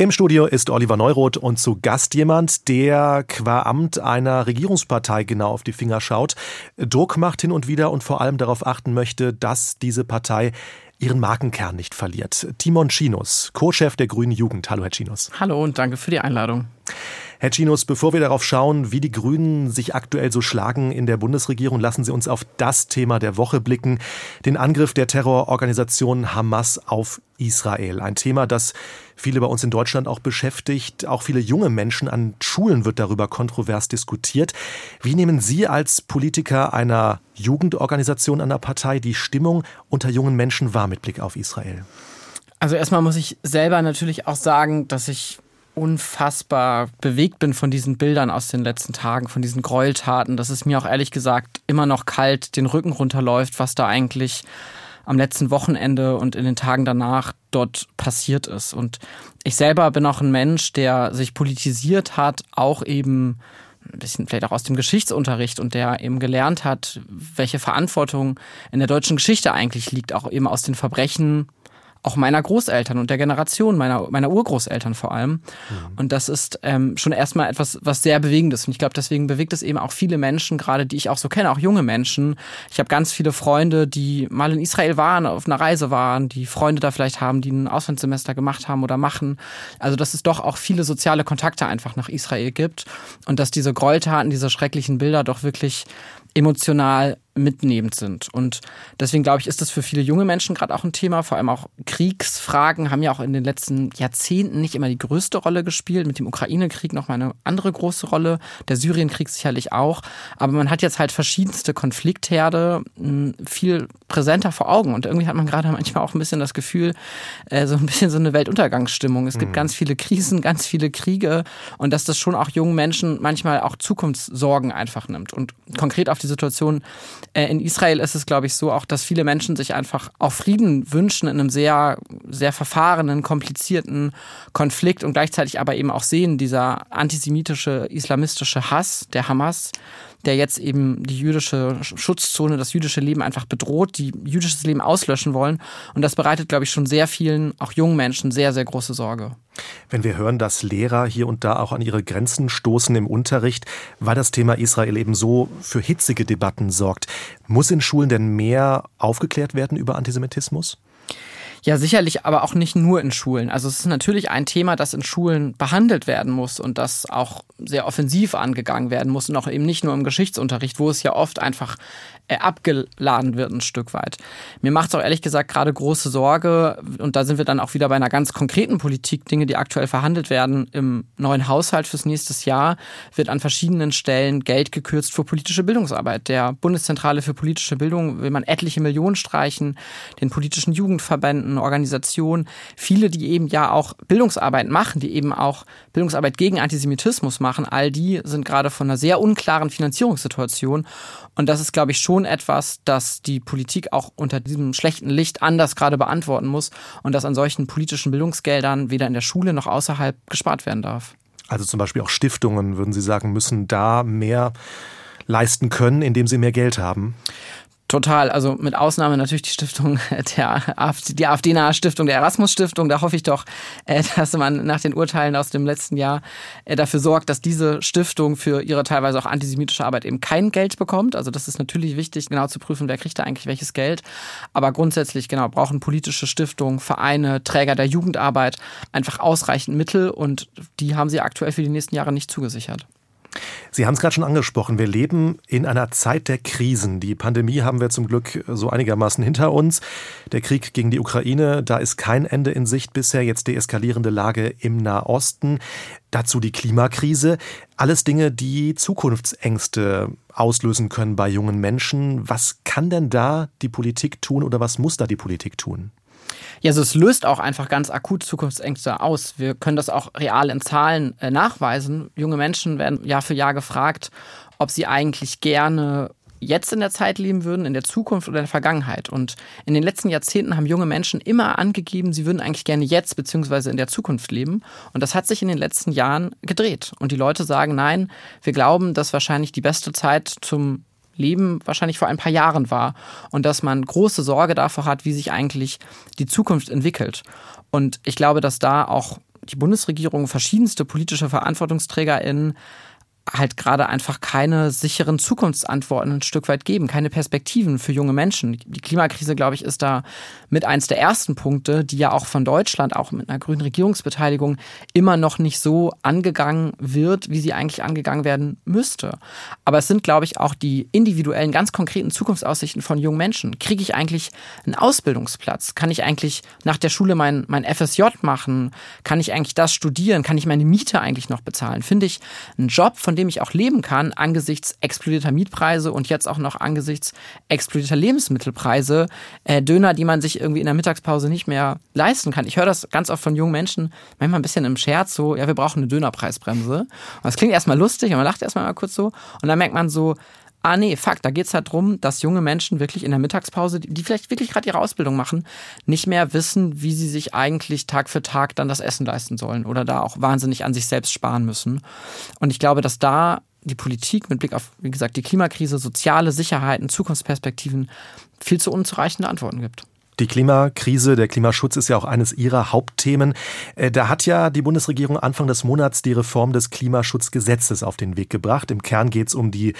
Im Studio ist Oliver Neuroth und zu Gast jemand, der qua Amt einer Regierungspartei genau auf die Finger schaut, Druck macht hin und wieder und vor allem darauf achten möchte, dass diese Partei ihren Markenkern nicht verliert. Timon Chinos, Co-Chef der Grünen Jugend. Hallo, Herr Chinos. Hallo und danke für die Einladung. Herr Chinos, bevor wir darauf schauen, wie die Grünen sich aktuell so schlagen in der Bundesregierung, lassen Sie uns auf das Thema der Woche blicken, den Angriff der Terrororganisation Hamas auf Israel. Ein Thema, das viele bei uns in Deutschland auch beschäftigt. Auch viele junge Menschen an Schulen wird darüber kontrovers diskutiert. Wie nehmen Sie als Politiker einer Jugendorganisation einer Partei die Stimmung unter jungen Menschen wahr mit Blick auf Israel? Also erstmal muss ich selber natürlich auch sagen, dass ich unfassbar bewegt bin von diesen Bildern aus den letzten Tagen, von diesen Gräueltaten, dass es mir auch ehrlich gesagt immer noch kalt den Rücken runterläuft, was da eigentlich am letzten Wochenende und in den Tagen danach dort passiert ist. Und ich selber bin auch ein Mensch, der sich politisiert hat, auch eben ein bisschen vielleicht auch aus dem Geschichtsunterricht und der eben gelernt hat, welche Verantwortung in der deutschen Geschichte eigentlich liegt, auch eben aus den Verbrechen auch meiner Großeltern und der Generation meiner, meiner Urgroßeltern vor allem. Mhm. Und das ist ähm, schon erstmal etwas, was sehr Bewegendes. Und ich glaube, deswegen bewegt es eben auch viele Menschen, gerade die ich auch so kenne, auch junge Menschen. Ich habe ganz viele Freunde, die mal in Israel waren, auf einer Reise waren, die Freunde da vielleicht haben, die ein Auslandssemester gemacht haben oder machen. Also, dass es doch auch viele soziale Kontakte einfach nach Israel gibt und dass diese Gräueltaten, diese schrecklichen Bilder doch wirklich emotional mitnehmend sind. Und deswegen glaube ich, ist das für viele junge Menschen gerade auch ein Thema. Vor allem auch Kriegsfragen haben ja auch in den letzten Jahrzehnten nicht immer die größte Rolle gespielt. Mit dem Ukraine-Krieg noch mal eine andere große Rolle. Der Syrien-Krieg sicherlich auch. Aber man hat jetzt halt verschiedenste Konfliktherde hm, viel präsenter vor Augen. Und irgendwie hat man gerade manchmal auch ein bisschen das Gefühl, äh, so ein bisschen so eine Weltuntergangsstimmung. Es gibt mhm. ganz viele Krisen, ganz viele Kriege. Und dass das schon auch jungen Menschen manchmal auch Zukunftssorgen einfach nimmt. Und konkret auf die Situation in Israel ist es, glaube ich, so auch, dass viele Menschen sich einfach auch Frieden wünschen in einem sehr, sehr verfahrenen, komplizierten Konflikt und gleichzeitig aber eben auch sehen, dieser antisemitische, islamistische Hass der Hamas, der jetzt eben die jüdische Schutzzone, das jüdische Leben einfach bedroht, die jüdisches Leben auslöschen wollen. Und das bereitet, glaube ich, schon sehr vielen, auch jungen Menschen, sehr, sehr große Sorge. Wenn wir hören, dass Lehrer hier und da auch an ihre Grenzen stoßen im Unterricht, weil das Thema Israel eben so für hitzige Debatten sorgt, muss in Schulen denn mehr aufgeklärt werden über Antisemitismus? Ja, sicherlich, aber auch nicht nur in Schulen. Also es ist natürlich ein Thema, das in Schulen behandelt werden muss und das auch sehr offensiv angegangen werden muss und auch eben nicht nur im Geschichtsunterricht, wo es ja oft einfach äh, abgeladen wird ein Stück weit. Mir macht es auch ehrlich gesagt gerade große Sorge, und da sind wir dann auch wieder bei einer ganz konkreten Politik, Dinge, die aktuell verhandelt werden. Im neuen Haushalt fürs nächste Jahr wird an verschiedenen Stellen Geld gekürzt für politische Bildungsarbeit. Der Bundeszentrale für politische Bildung will man etliche Millionen streichen, den politischen Jugendverbänden, Organisationen, viele, die eben ja auch Bildungsarbeit machen, die eben auch Bildungsarbeit gegen Antisemitismus machen, all die sind gerade von einer sehr unklaren Finanzierungssituation. Und das ist, glaube ich, schon etwas, das die Politik auch unter diesem schlechten Licht anders gerade beantworten muss und das an solchen politischen Bildungsgeldern weder in der Schule noch außerhalb gespart werden darf. Also zum Beispiel auch Stiftungen, würden Sie sagen, müssen da mehr leisten können, indem sie mehr Geld haben? Total, also mit Ausnahme natürlich die Stiftung der AfD, die AfD-nahe Stiftung, der Erasmus-Stiftung. Da hoffe ich doch, äh, dass man nach den Urteilen aus dem letzten Jahr äh, dafür sorgt, dass diese Stiftung für ihre teilweise auch antisemitische Arbeit eben kein Geld bekommt. Also das ist natürlich wichtig, genau zu prüfen, wer kriegt da eigentlich welches Geld. Aber grundsätzlich, genau, brauchen politische Stiftungen, Vereine, Träger der Jugendarbeit einfach ausreichend Mittel und die haben sie aktuell für die nächsten Jahre nicht zugesichert. Sie haben es gerade schon angesprochen. Wir leben in einer Zeit der Krisen. Die Pandemie haben wir zum Glück so einigermaßen hinter uns. Der Krieg gegen die Ukraine, da ist kein Ende in Sicht bisher. Jetzt deeskalierende Lage im Nahosten. Dazu die Klimakrise. Alles Dinge, die Zukunftsängste auslösen können bei jungen Menschen. Was kann denn da die Politik tun oder was muss da die Politik tun? Ja, also es löst auch einfach ganz akut Zukunftsängste aus. Wir können das auch real in Zahlen äh, nachweisen. Junge Menschen werden Jahr für Jahr gefragt, ob sie eigentlich gerne jetzt in der Zeit leben würden, in der Zukunft oder in der Vergangenheit. Und in den letzten Jahrzehnten haben junge Menschen immer angegeben, sie würden eigentlich gerne jetzt bzw. in der Zukunft leben. Und das hat sich in den letzten Jahren gedreht. Und die Leute sagen, nein, wir glauben, dass wahrscheinlich die beste Zeit zum Leben wahrscheinlich vor ein paar Jahren war und dass man große Sorge davor hat, wie sich eigentlich die Zukunft entwickelt. Und ich glaube, dass da auch die Bundesregierung, verschiedenste politische VerantwortungsträgerInnen halt gerade einfach keine sicheren Zukunftsantworten ein Stück weit geben, keine Perspektiven für junge Menschen. Die Klimakrise, glaube ich, ist da mit eins der ersten Punkte, die ja auch von Deutschland, auch mit einer grünen Regierungsbeteiligung, immer noch nicht so angegangen wird, wie sie eigentlich angegangen werden müsste. Aber es sind, glaube ich, auch die individuellen, ganz konkreten Zukunftsaussichten von jungen Menschen. Kriege ich eigentlich einen Ausbildungsplatz? Kann ich eigentlich nach der Schule mein, mein FSJ machen? Kann ich eigentlich das studieren? Kann ich meine Miete eigentlich noch bezahlen? Finde ich einen Job, von dem ich auch leben kann, angesichts explodierter Mietpreise und jetzt auch noch angesichts explodierter Lebensmittelpreise, äh, Döner, die man sich irgendwie in der Mittagspause nicht mehr leisten kann. Ich höre das ganz oft von jungen Menschen, manchmal ein bisschen im Scherz, so, ja, wir brauchen eine Dönerpreisbremse. Und das klingt erstmal lustig und man lacht erstmal mal kurz so. Und dann merkt man so, Ah nee, fuck, da geht's halt drum, dass junge Menschen wirklich in der Mittagspause, die vielleicht wirklich gerade ihre Ausbildung machen, nicht mehr wissen, wie sie sich eigentlich Tag für Tag dann das Essen leisten sollen oder da auch wahnsinnig an sich selbst sparen müssen. Und ich glaube, dass da die Politik mit Blick auf, wie gesagt, die Klimakrise, soziale Sicherheiten, Zukunftsperspektiven viel zu unzureichende Antworten gibt. Die Klimakrise, der Klimaschutz ist ja auch eines ihrer Hauptthemen. Äh, da hat ja die Bundesregierung Anfang des Monats die Reform des Klimaschutzgesetzes auf den Weg gebracht. Im Kern geht es um die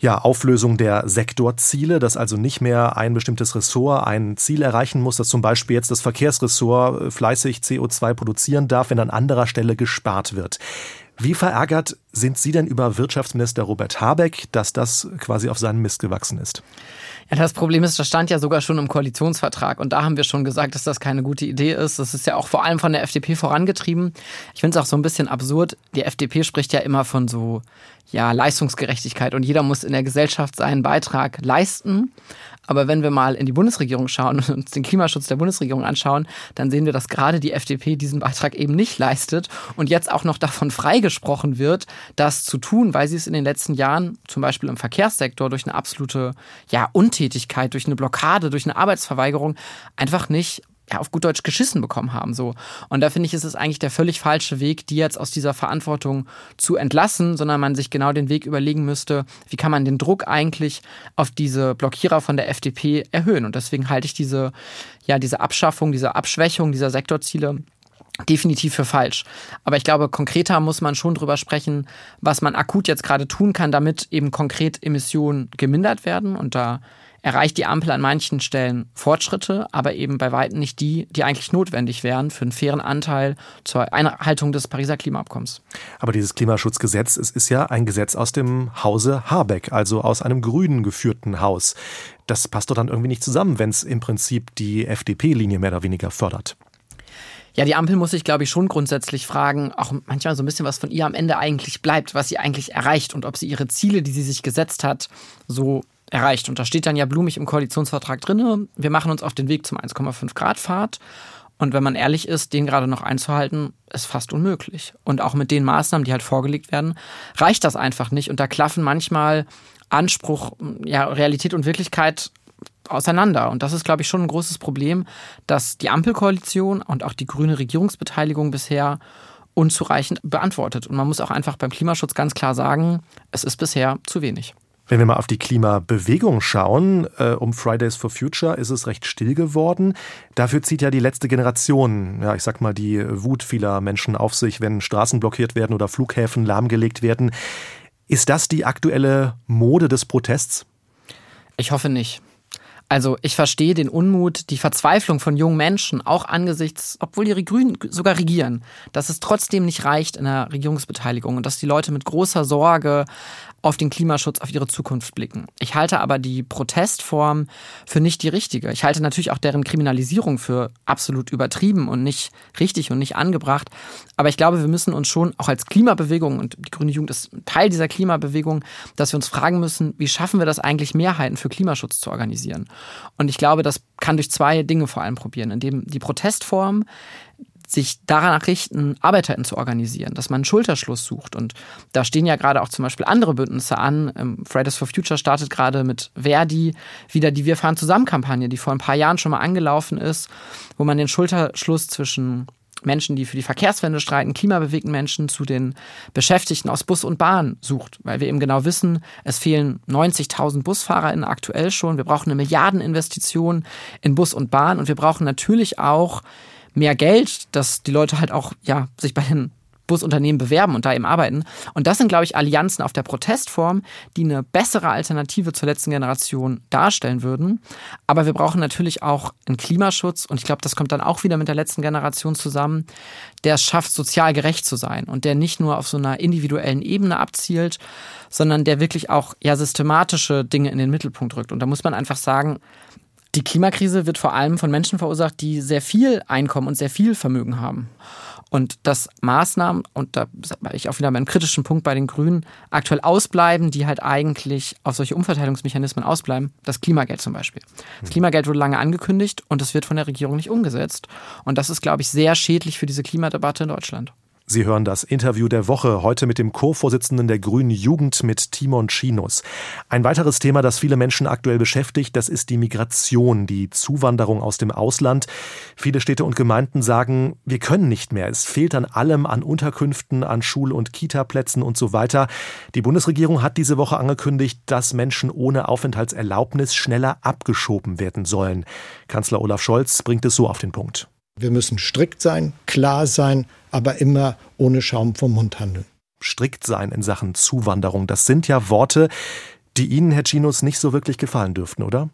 ja, Auflösung der Sektorziele, dass also nicht mehr ein bestimmtes Ressort ein Ziel erreichen muss, dass zum Beispiel jetzt das Verkehrsressort äh, fleißig CO2 produzieren darf, wenn an anderer Stelle gespart wird. Wie verärgert sind Sie denn über Wirtschaftsminister Robert Habeck, dass das quasi auf seinen Mist gewachsen ist? Ja, das Problem ist, das stand ja sogar schon im Koalitionsvertrag und da haben wir schon gesagt, dass das keine gute Idee ist. Das ist ja auch vor allem von der FDP vorangetrieben. Ich finde es auch so ein bisschen absurd. Die FDP spricht ja immer von so ja, Leistungsgerechtigkeit und jeder muss in der Gesellschaft seinen Beitrag leisten. Aber wenn wir mal in die Bundesregierung schauen und uns den Klimaschutz der Bundesregierung anschauen, dann sehen wir, dass gerade die FDP diesen Beitrag eben nicht leistet und jetzt auch noch davon freigesprochen wird, das zu tun, weil sie es in den letzten Jahren, zum Beispiel im Verkehrssektor, durch eine absolute ja, Untätigkeit, durch eine Blockade, durch eine Arbeitsverweigerung einfach nicht ja, auf gut Deutsch geschissen bekommen haben. So. Und da finde ich, ist es eigentlich der völlig falsche Weg, die jetzt aus dieser Verantwortung zu entlassen, sondern man sich genau den Weg überlegen müsste, wie kann man den Druck eigentlich auf diese Blockierer von der FDP erhöhen. Und deswegen halte ich diese, ja, diese Abschaffung, diese Abschwächung dieser Sektorziele definitiv für falsch. Aber ich glaube, konkreter muss man schon drüber sprechen, was man akut jetzt gerade tun kann, damit eben konkret Emissionen gemindert werden. Und da erreicht die Ampel an manchen Stellen Fortschritte, aber eben bei weitem nicht die, die eigentlich notwendig wären für einen fairen Anteil zur Einhaltung des Pariser Klimaabkommens. Aber dieses Klimaschutzgesetz, es ist ja ein Gesetz aus dem Hause Habeck, also aus einem grünen geführten Haus. Das passt doch dann irgendwie nicht zusammen, wenn es im Prinzip die FDP-Linie mehr oder weniger fördert. Ja, die Ampel muss sich, glaube ich, schon grundsätzlich fragen, auch manchmal so ein bisschen, was von ihr am Ende eigentlich bleibt, was sie eigentlich erreicht und ob sie ihre Ziele, die sie sich gesetzt hat, so erreicht. Und da steht dann ja blumig im Koalitionsvertrag drin, wir machen uns auf den Weg zum 1,5 Grad Fahrt. Und wenn man ehrlich ist, den gerade noch einzuhalten, ist fast unmöglich. Und auch mit den Maßnahmen, die halt vorgelegt werden, reicht das einfach nicht. Und da klaffen manchmal Anspruch, ja, Realität und Wirklichkeit auseinander. Und das ist, glaube ich, schon ein großes Problem, dass die Ampelkoalition und auch die grüne Regierungsbeteiligung bisher unzureichend beantwortet. Und man muss auch einfach beim Klimaschutz ganz klar sagen, es ist bisher zu wenig. Wenn wir mal auf die Klimabewegung schauen, äh, um Fridays for Future ist es recht still geworden. Dafür zieht ja die letzte Generation, ja, ich sag mal, die Wut vieler Menschen auf sich, wenn Straßen blockiert werden oder Flughäfen lahmgelegt werden. Ist das die aktuelle Mode des Protests? Ich hoffe nicht. Also ich verstehe den Unmut, die Verzweiflung von jungen Menschen, auch angesichts, obwohl ihre Grünen sogar regieren, dass es trotzdem nicht reicht in der Regierungsbeteiligung und dass die Leute mit großer Sorge auf den Klimaschutz, auf ihre Zukunft blicken. Ich halte aber die Protestform für nicht die richtige. Ich halte natürlich auch deren Kriminalisierung für absolut übertrieben und nicht richtig und nicht angebracht. Aber ich glaube, wir müssen uns schon auch als Klimabewegung, und die Grüne Jugend ist Teil dieser Klimabewegung, dass wir uns fragen müssen, wie schaffen wir das eigentlich, Mehrheiten für Klimaschutz zu organisieren? Und ich glaube, das kann durch zwei Dinge vor allem probieren, indem die Protestform sich daran richten, ArbeiterInnen zu organisieren, dass man einen Schulterschluss sucht. Und da stehen ja gerade auch zum Beispiel andere Bündnisse an. Ähm, Fridays for Future startet gerade mit Verdi wieder die Wir fahren zusammen Kampagne, die vor ein paar Jahren schon mal angelaufen ist, wo man den Schulterschluss zwischen Menschen, die für die Verkehrswende streiten, klimabewegten Menschen zu den Beschäftigten aus Bus und Bahn sucht, weil wir eben genau wissen, es fehlen 90.000 BusfahrerInnen aktuell schon. Wir brauchen eine Milliardeninvestition in Bus und Bahn und wir brauchen natürlich auch mehr Geld, dass die Leute halt auch ja sich bei den Busunternehmen bewerben und da eben arbeiten. Und das sind, glaube ich, Allianzen auf der Protestform, die eine bessere Alternative zur letzten Generation darstellen würden. Aber wir brauchen natürlich auch einen Klimaschutz und ich glaube, das kommt dann auch wieder mit der letzten Generation zusammen, der es schafft, sozial gerecht zu sein und der nicht nur auf so einer individuellen Ebene abzielt, sondern der wirklich auch ja systematische Dinge in den Mittelpunkt rückt. Und da muss man einfach sagen, die Klimakrise wird vor allem von Menschen verursacht, die sehr viel Einkommen und sehr viel Vermögen haben. Und dass Maßnahmen, und da war ich auch wieder beim kritischen Punkt bei den Grünen, aktuell ausbleiben, die halt eigentlich auf solche Umverteilungsmechanismen ausbleiben. Das Klimageld zum Beispiel. Das Klimageld wurde lange angekündigt und es wird von der Regierung nicht umgesetzt. Und das ist, glaube ich, sehr schädlich für diese Klimadebatte in Deutschland. Sie hören das Interview der Woche heute mit dem Co-Vorsitzenden der Grünen Jugend mit Timon Chinus. Ein weiteres Thema, das viele Menschen aktuell beschäftigt, das ist die Migration, die Zuwanderung aus dem Ausland. Viele Städte und Gemeinden sagen, wir können nicht mehr. Es fehlt an allem, an Unterkünften, an Schul- und Kitaplätzen und so weiter. Die Bundesregierung hat diese Woche angekündigt, dass Menschen ohne Aufenthaltserlaubnis schneller abgeschoben werden sollen. Kanzler Olaf Scholz bringt es so auf den Punkt. Wir müssen strikt sein, klar sein, aber immer ohne Schaum vom Mund handeln. Strikt sein in Sachen Zuwanderung, das sind ja Worte, die Ihnen, Herr Chinus, nicht so wirklich gefallen dürften, oder?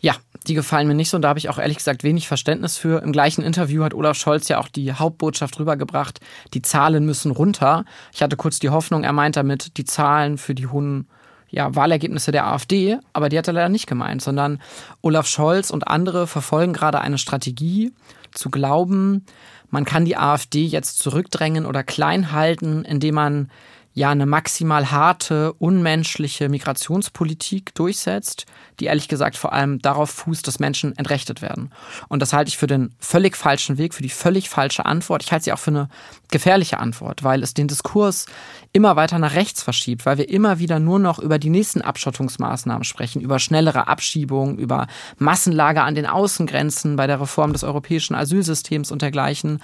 Ja, die gefallen mir nicht so und da habe ich auch ehrlich gesagt wenig Verständnis für. Im gleichen Interview hat Olaf Scholz ja auch die Hauptbotschaft rübergebracht, die Zahlen müssen runter. Ich hatte kurz die Hoffnung, er meint damit die Zahlen für die hohen ja, Wahlergebnisse der AfD, aber die hat er leider nicht gemeint, sondern Olaf Scholz und andere verfolgen gerade eine Strategie, zu glauben, man kann die AfD jetzt zurückdrängen oder klein halten, indem man ja eine maximal harte, unmenschliche Migrationspolitik durchsetzt, die ehrlich gesagt vor allem darauf fußt, dass Menschen entrechtet werden. Und das halte ich für den völlig falschen Weg, für die völlig falsche Antwort. Ich halte sie auch für eine gefährliche Antwort, weil es den Diskurs immer weiter nach rechts verschiebt, weil wir immer wieder nur noch über die nächsten Abschottungsmaßnahmen sprechen, über schnellere Abschiebungen, über Massenlager an den Außengrenzen bei der Reform des europäischen Asylsystems und dergleichen.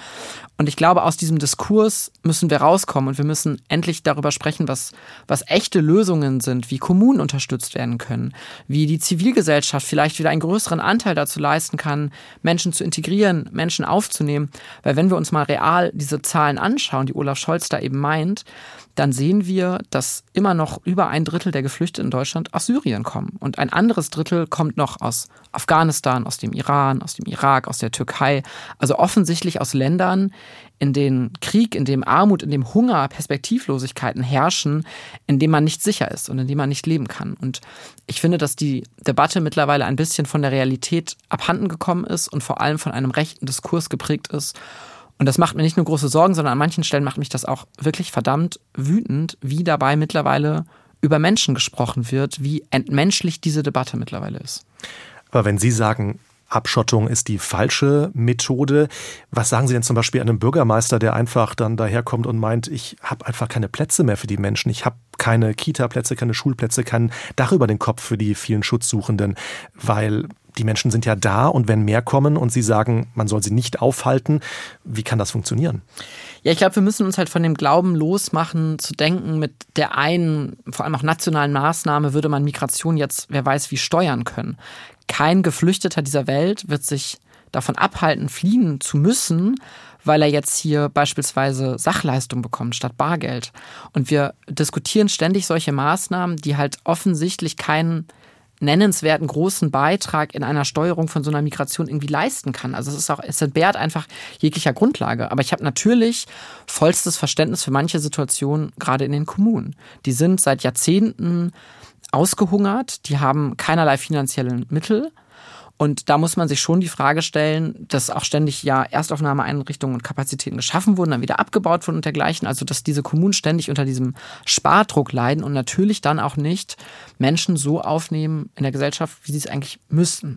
Und ich glaube, aus diesem Diskurs müssen wir rauskommen und wir müssen endlich darüber sprechen, was, was echte Lösungen sind, wie Kommunen unterstützt werden können, wie die Zivilgesellschaft vielleicht wieder einen größeren Anteil dazu leisten kann, Menschen zu integrieren, Menschen aufzunehmen. Weil wenn wir uns mal real diese Zahlen anschauen, die Olaf Scholz da eben meint, dann sehen wir, dass immer noch über ein Drittel der Geflüchteten in Deutschland aus Syrien kommen. Und ein anderes Drittel kommt noch aus Afghanistan, aus dem Iran, aus dem Irak, aus der Türkei. Also offensichtlich aus Ländern, in denen Krieg, in dem Armut, in dem Hunger, Perspektivlosigkeiten herrschen, in dem man nicht sicher ist und in dem man nicht leben kann. Und ich finde, dass die Debatte mittlerweile ein bisschen von der Realität abhanden gekommen ist und vor allem von einem rechten Diskurs geprägt ist. Und das macht mir nicht nur große Sorgen, sondern an manchen Stellen macht mich das auch wirklich verdammt wütend, wie dabei mittlerweile über Menschen gesprochen wird, wie entmenschlich diese Debatte mittlerweile ist. Aber wenn Sie sagen, Abschottung ist die falsche Methode. Was sagen Sie denn zum Beispiel einem Bürgermeister, der einfach dann daherkommt und meint, ich habe einfach keine Plätze mehr für die Menschen, ich habe keine Kita-Plätze, keine Schulplätze, kein Dach über den Kopf für die vielen Schutzsuchenden, weil die Menschen sind ja da und wenn mehr kommen und Sie sagen, man soll sie nicht aufhalten, wie kann das funktionieren? Ja, ich glaube, wir müssen uns halt von dem Glauben losmachen, zu denken, mit der einen, vor allem auch nationalen Maßnahme würde man Migration jetzt, wer weiß, wie steuern können. Kein Geflüchteter dieser Welt wird sich davon abhalten, fliehen zu müssen, weil er jetzt hier beispielsweise Sachleistung bekommt statt Bargeld. Und wir diskutieren ständig solche Maßnahmen, die halt offensichtlich keinen nennenswerten großen Beitrag in einer Steuerung von so einer Migration irgendwie leisten kann. Also es ist auch, es entbehrt einfach jeglicher Grundlage. Aber ich habe natürlich vollstes Verständnis für manche Situationen, gerade in den Kommunen. Die sind seit Jahrzehnten ausgehungert, die haben keinerlei finanziellen Mittel und da muss man sich schon die Frage stellen, dass auch ständig ja Erstaufnahmeeinrichtungen und Kapazitäten geschaffen wurden, dann wieder abgebaut wurden und dergleichen. Also dass diese Kommunen ständig unter diesem Spardruck leiden und natürlich dann auch nicht Menschen so aufnehmen in der Gesellschaft, wie sie es eigentlich müssten.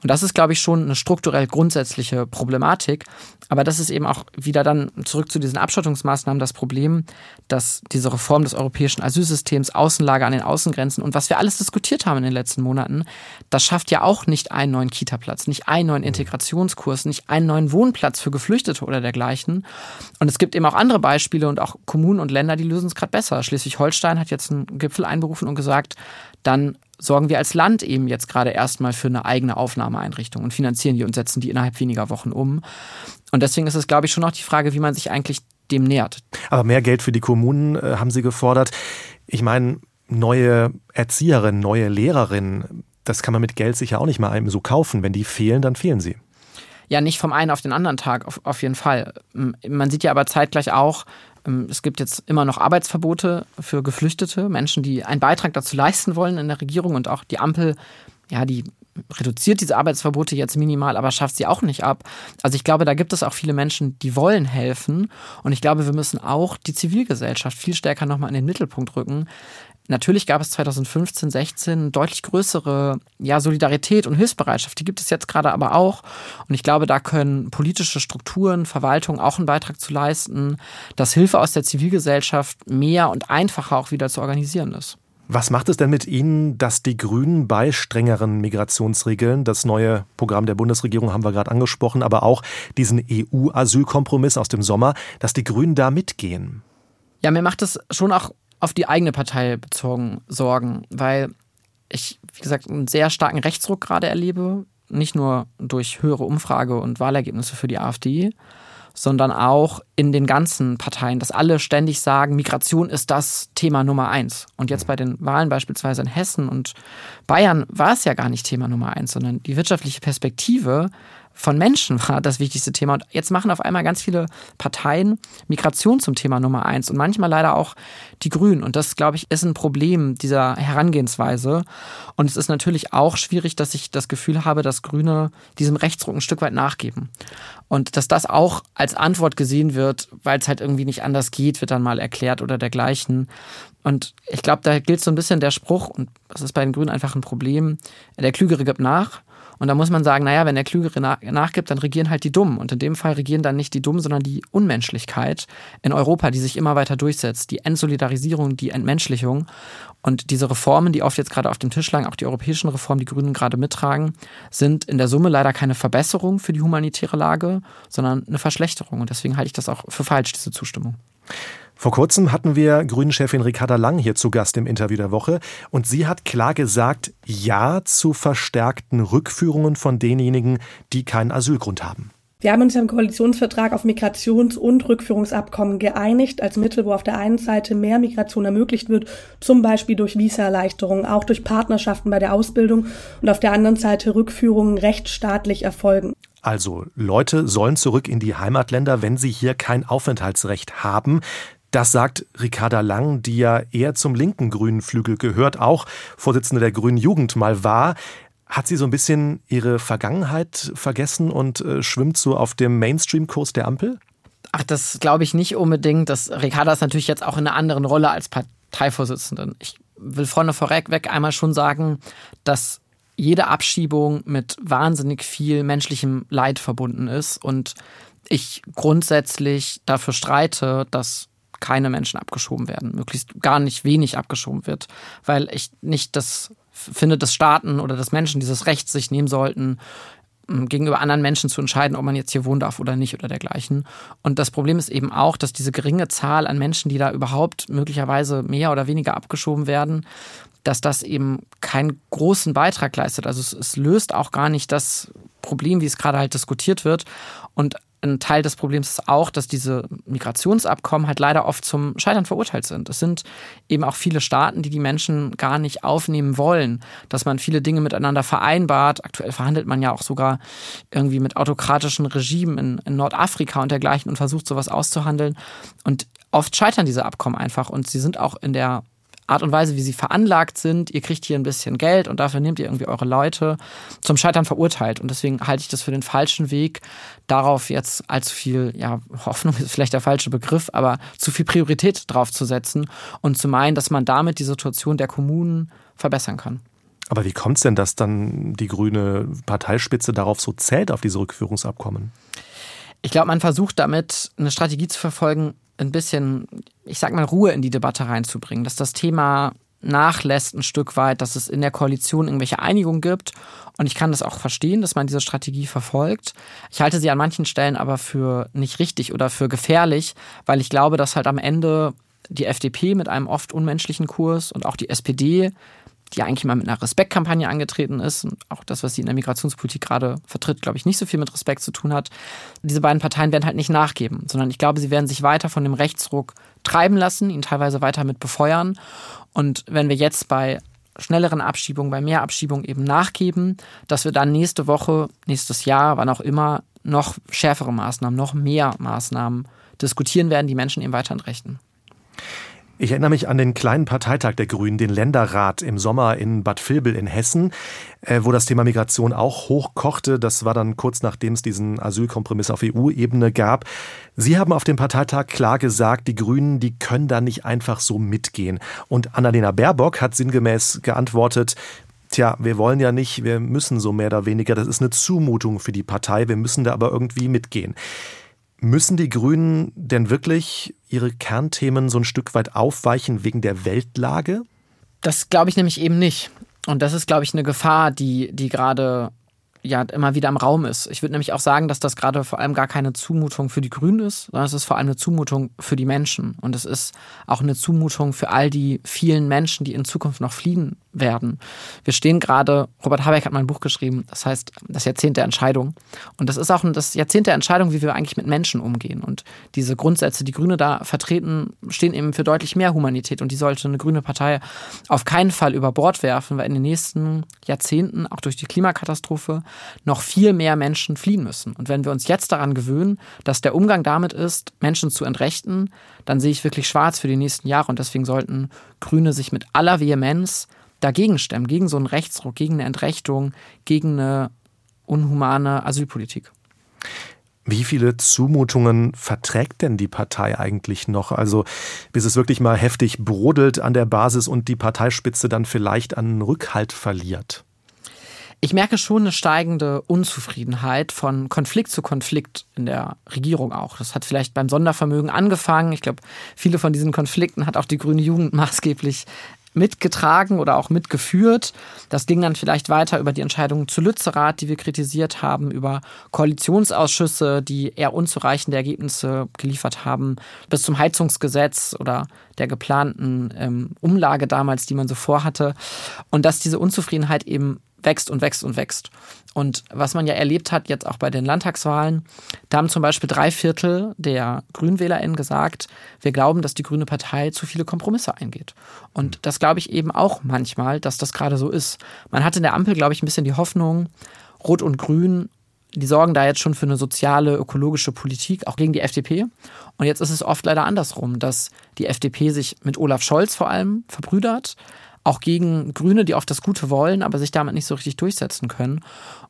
Und das ist, glaube ich, schon eine strukturell grundsätzliche Problematik. Aber das ist eben auch wieder dann zurück zu diesen Abschottungsmaßnahmen das Problem, dass diese Reform des europäischen Asylsystems, Außenlager an den Außengrenzen und was wir alles diskutiert haben in den letzten Monaten, das schafft ja auch nicht ein einen neuen Kita-Platz, nicht einen neuen Integrationskurs, nicht einen neuen Wohnplatz für Geflüchtete oder dergleichen. Und es gibt eben auch andere Beispiele und auch Kommunen und Länder, die lösen es gerade besser. Schleswig-Holstein hat jetzt einen Gipfel einberufen und gesagt, dann sorgen wir als Land eben jetzt gerade erstmal für eine eigene Aufnahmeeinrichtung und finanzieren die und setzen die innerhalb weniger Wochen um. Und deswegen ist es, glaube ich, schon auch die Frage, wie man sich eigentlich dem nähert. Aber mehr Geld für die Kommunen äh, haben Sie gefordert. Ich meine, neue Erzieherinnen, neue Lehrerinnen, das kann man mit Geld sicher auch nicht mal einem so kaufen. Wenn die fehlen, dann fehlen sie. Ja, nicht vom einen auf den anderen Tag, auf, auf jeden Fall. Man sieht ja aber zeitgleich auch, ähm, es gibt jetzt immer noch Arbeitsverbote für Geflüchtete, Menschen, die einen Beitrag dazu leisten wollen in der Regierung und auch die Ampel, ja, die reduziert diese Arbeitsverbote jetzt minimal, aber schafft sie auch nicht ab. Also ich glaube, da gibt es auch viele Menschen, die wollen helfen. Und ich glaube, wir müssen auch die Zivilgesellschaft viel stärker nochmal in den Mittelpunkt rücken. Natürlich gab es 2015, 16 deutlich größere ja, Solidarität und Hilfsbereitschaft. Die gibt es jetzt gerade aber auch. Und ich glaube, da können politische Strukturen, Verwaltung auch einen Beitrag zu leisten, dass Hilfe aus der Zivilgesellschaft mehr und einfacher auch wieder zu organisieren ist. Was macht es denn mit Ihnen, dass die Grünen bei strengeren Migrationsregeln, das neue Programm der Bundesregierung haben wir gerade angesprochen, aber auch diesen EU-Asylkompromiss aus dem Sommer, dass die Grünen da mitgehen? Ja, mir macht es schon auch auf die eigene Partei bezogen Sorgen, weil ich, wie gesagt, einen sehr starken Rechtsruck gerade erlebe. Nicht nur durch höhere Umfrage- und Wahlergebnisse für die AfD, sondern auch in den ganzen Parteien, dass alle ständig sagen, Migration ist das Thema Nummer eins. Und jetzt bei den Wahlen beispielsweise in Hessen und Bayern war es ja gar nicht Thema Nummer eins, sondern die wirtschaftliche Perspektive von Menschen war das wichtigste Thema. Und jetzt machen auf einmal ganz viele Parteien Migration zum Thema Nummer eins und manchmal leider auch die Grünen. Und das, glaube ich, ist ein Problem dieser Herangehensweise. Und es ist natürlich auch schwierig, dass ich das Gefühl habe, dass Grüne diesem Rechtsruck ein Stück weit nachgeben. Und dass das auch als Antwort gesehen wird, weil es halt irgendwie nicht anders geht, wird dann mal erklärt oder dergleichen. Und ich glaube, da gilt so ein bisschen der Spruch, und das ist bei den Grünen einfach ein Problem, der Klügere gibt nach. Und da muss man sagen, naja, wenn der Klügere nachgibt, dann regieren halt die Dummen. Und in dem Fall regieren dann nicht die Dummen, sondern die Unmenschlichkeit in Europa, die sich immer weiter durchsetzt. Die Entsolidarisierung, die Entmenschlichung. Und diese Reformen, die oft jetzt gerade auf dem Tisch lagen, auch die europäischen Reformen, die Grünen gerade mittragen, sind in der Summe leider keine Verbesserung für die humanitäre Lage, sondern eine Verschlechterung. Und deswegen halte ich das auch für falsch, diese Zustimmung. Vor kurzem hatten wir Grünen-Chefin Ricarda Lang hier zu Gast im Interview der Woche und sie hat klar gesagt, ja zu verstärkten Rückführungen von denjenigen, die keinen Asylgrund haben. Wir haben uns im Koalitionsvertrag auf Migrations- und Rückführungsabkommen geeinigt, als Mittel, wo auf der einen Seite mehr Migration ermöglicht wird, zum Beispiel durch Visaerleichterungen, auch durch Partnerschaften bei der Ausbildung und auf der anderen Seite Rückführungen rechtsstaatlich erfolgen. Also Leute sollen zurück in die Heimatländer, wenn sie hier kein Aufenthaltsrecht haben. Das sagt Ricarda Lang, die ja eher zum linken grünen Flügel gehört, auch Vorsitzende der Grünen Jugend mal war. Hat sie so ein bisschen ihre Vergangenheit vergessen und äh, schwimmt so auf dem Mainstream-Kurs der Ampel? Ach, das glaube ich nicht unbedingt. Das, Ricarda ist natürlich jetzt auch in einer anderen Rolle als Parteivorsitzende. Ich will vorne vorweg einmal schon sagen, dass jede Abschiebung mit wahnsinnig viel menschlichem Leid verbunden ist und ich grundsätzlich dafür streite, dass keine Menschen abgeschoben werden, möglichst gar nicht wenig abgeschoben wird, weil ich nicht das finde, dass Staaten oder dass Menschen dieses Recht sich nehmen sollten, gegenüber anderen Menschen zu entscheiden, ob man jetzt hier wohnen darf oder nicht oder dergleichen. Und das Problem ist eben auch, dass diese geringe Zahl an Menschen, die da überhaupt möglicherweise mehr oder weniger abgeschoben werden, dass das eben keinen großen Beitrag leistet. Also es, es löst auch gar nicht das Problem, wie es gerade halt diskutiert wird. Und ein Teil des Problems ist auch, dass diese Migrationsabkommen halt leider oft zum Scheitern verurteilt sind. Es sind eben auch viele Staaten, die die Menschen gar nicht aufnehmen wollen, dass man viele Dinge miteinander vereinbart. Aktuell verhandelt man ja auch sogar irgendwie mit autokratischen Regimen in, in Nordafrika und dergleichen und versucht sowas auszuhandeln. Und oft scheitern diese Abkommen einfach und sie sind auch in der Art und Weise, wie sie veranlagt sind, ihr kriegt hier ein bisschen Geld und dafür nehmt ihr irgendwie eure Leute, zum Scheitern verurteilt. Und deswegen halte ich das für den falschen Weg, darauf jetzt allzu viel, ja, Hoffnung ist vielleicht der falsche Begriff, aber zu viel Priorität drauf zu setzen und zu meinen, dass man damit die Situation der Kommunen verbessern kann. Aber wie kommt es denn, dass dann die grüne Parteispitze darauf so zählt, auf diese Rückführungsabkommen? Ich glaube, man versucht damit eine Strategie zu verfolgen, ein bisschen, ich sag mal, Ruhe in die Debatte reinzubringen, dass das Thema nachlässt ein Stück weit, dass es in der Koalition irgendwelche Einigungen gibt. Und ich kann das auch verstehen, dass man diese Strategie verfolgt. Ich halte sie an manchen Stellen aber für nicht richtig oder für gefährlich, weil ich glaube, dass halt am Ende die FDP mit einem oft unmenschlichen Kurs und auch die SPD die eigentlich mal mit einer Respektkampagne angetreten ist und auch das, was sie in der Migrationspolitik gerade vertritt, glaube ich, nicht so viel mit Respekt zu tun hat. Diese beiden Parteien werden halt nicht nachgeben, sondern ich glaube, sie werden sich weiter von dem Rechtsruck treiben lassen, ihn teilweise weiter mit befeuern. Und wenn wir jetzt bei schnelleren Abschiebungen, bei mehr Abschiebungen eben nachgeben, dass wir dann nächste Woche, nächstes Jahr, wann auch immer, noch schärfere Maßnahmen, noch mehr Maßnahmen diskutieren werden, die Menschen eben weiter entrechten. Ich erinnere mich an den kleinen Parteitag der Grünen, den Länderrat im Sommer in Bad Vilbel in Hessen, äh, wo das Thema Migration auch hochkochte. Das war dann kurz nachdem es diesen Asylkompromiss auf EU-Ebene gab. Sie haben auf dem Parteitag klar gesagt, die Grünen, die können da nicht einfach so mitgehen. Und Annalena Baerbock hat sinngemäß geantwortet, Tja, wir wollen ja nicht, wir müssen so mehr oder weniger, das ist eine Zumutung für die Partei, wir müssen da aber irgendwie mitgehen. Müssen die Grünen denn wirklich ihre Kernthemen so ein Stück weit aufweichen wegen der Weltlage? Das glaube ich nämlich eben nicht. Und das ist, glaube ich, eine Gefahr, die, die gerade ja immer wieder im Raum ist. Ich würde nämlich auch sagen, dass das gerade vor allem gar keine Zumutung für die Grünen ist, sondern es ist vor allem eine Zumutung für die Menschen. Und es ist auch eine Zumutung für all die vielen Menschen, die in Zukunft noch fliehen werden. Wir stehen gerade, Robert Habeck hat mal ein Buch geschrieben, das heißt das Jahrzehnt der Entscheidung. Und das ist auch das Jahrzehnt der Entscheidung, wie wir eigentlich mit Menschen umgehen. Und diese Grundsätze, die Grüne da vertreten, stehen eben für deutlich mehr Humanität. Und die sollte eine grüne Partei auf keinen Fall über Bord werfen, weil in den nächsten Jahrzehnten, auch durch die Klimakatastrophe, noch viel mehr Menschen fliehen müssen. Und wenn wir uns jetzt daran gewöhnen, dass der Umgang damit ist, Menschen zu entrechten, dann sehe ich wirklich schwarz für die nächsten Jahre. Und deswegen sollten Grüne sich mit aller Vehemenz dagegen stemmen, gegen so einen Rechtsruck, gegen eine Entrechtung, gegen eine unhumane Asylpolitik. Wie viele Zumutungen verträgt denn die Partei eigentlich noch? Also bis es wirklich mal heftig brodelt an der Basis und die Parteispitze dann vielleicht an Rückhalt verliert? Ich merke schon eine steigende Unzufriedenheit von Konflikt zu Konflikt in der Regierung auch. Das hat vielleicht beim Sondervermögen angefangen. Ich glaube, viele von diesen Konflikten hat auch die grüne Jugend maßgeblich mitgetragen oder auch mitgeführt. Das ging dann vielleicht weiter über die Entscheidungen zu Lützerath, die wir kritisiert haben, über Koalitionsausschüsse, die eher unzureichende Ergebnisse geliefert haben, bis zum Heizungsgesetz oder der geplanten ähm, Umlage damals, die man so vorhatte. Und dass diese Unzufriedenheit eben wächst und wächst und wächst. Und was man ja erlebt hat jetzt auch bei den Landtagswahlen, da haben zum Beispiel drei Viertel der GrünwählerInnen gesagt, wir glauben, dass die Grüne Partei zu viele Kompromisse eingeht. Und das glaube ich eben auch manchmal, dass das gerade so ist. Man hatte in der Ampel, glaube ich, ein bisschen die Hoffnung, Rot und Grün die sorgen da jetzt schon für eine soziale, ökologische Politik, auch gegen die FDP. Und jetzt ist es oft leider andersrum, dass die FDP sich mit Olaf Scholz vor allem verbrüdert, auch gegen Grüne, die oft das Gute wollen, aber sich damit nicht so richtig durchsetzen können.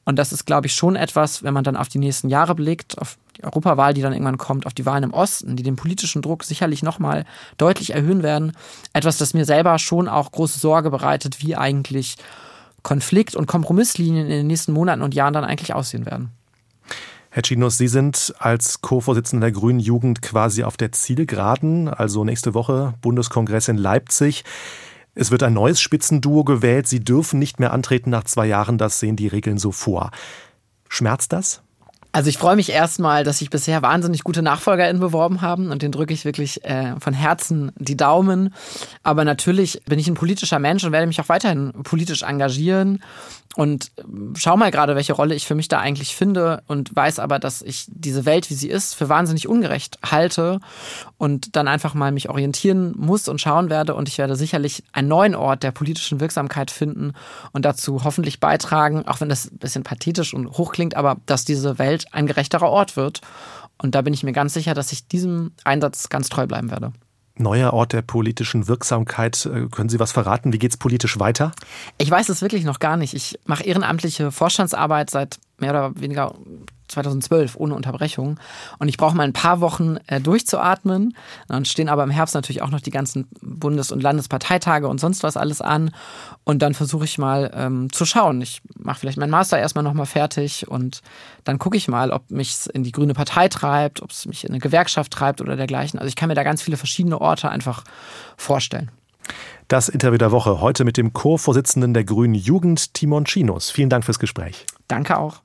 Und das ist, glaube ich, schon etwas, wenn man dann auf die nächsten Jahre blickt, auf die Europawahl, die dann irgendwann kommt, auf die Wahlen im Osten, die den politischen Druck sicherlich nochmal deutlich erhöhen werden. Etwas, das mir selber schon auch große Sorge bereitet, wie eigentlich Konflikt- und Kompromisslinien in den nächsten Monaten und Jahren dann eigentlich aussehen werden. Herr Chinos, Sie sind als Co-Vorsitzender der Grünen Jugend quasi auf der Zielgeraden, also nächste Woche Bundeskongress in Leipzig. Es wird ein neues Spitzenduo gewählt. Sie dürfen nicht mehr antreten nach zwei Jahren. Das sehen die Regeln so vor. Schmerzt das? Also ich freue mich erstmal, dass sich bisher wahnsinnig gute NachfolgerInnen beworben haben und den drücke ich wirklich äh, von Herzen die Daumen. Aber natürlich bin ich ein politischer Mensch und werde mich auch weiterhin politisch engagieren und ähm, schau mal gerade, welche Rolle ich für mich da eigentlich finde und weiß aber, dass ich diese Welt, wie sie ist, für wahnsinnig ungerecht halte und dann einfach mal mich orientieren muss und schauen werde und ich werde sicherlich einen neuen Ort der politischen Wirksamkeit finden und dazu hoffentlich beitragen, auch wenn das ein bisschen pathetisch und hoch klingt, aber dass diese Welt ein gerechterer Ort wird. Und da bin ich mir ganz sicher, dass ich diesem Einsatz ganz treu bleiben werde neuer Ort der politischen Wirksamkeit. Äh, können Sie was verraten? Wie geht es politisch weiter? Ich weiß es wirklich noch gar nicht. Ich mache ehrenamtliche Vorstandsarbeit seit mehr oder weniger 2012 ohne Unterbrechung. Und ich brauche mal ein paar Wochen äh, durchzuatmen. Dann stehen aber im Herbst natürlich auch noch die ganzen Bundes- und Landesparteitage und sonst was alles an. Und dann versuche ich mal ähm, zu schauen. Ich mache vielleicht meinen Master erstmal nochmal fertig und dann gucke ich mal, ob mich es in die Grüne Partei treibt, ob es mich in eine Gewerkschaft treibt oder dergleichen. Also ich kann mir da ganz viele verschiedene Orte einfach vorstellen. Das Interview der Woche heute mit dem Co-Vorsitzenden der Grünen Jugend, Timon Chinos. Vielen Dank fürs Gespräch. Danke auch.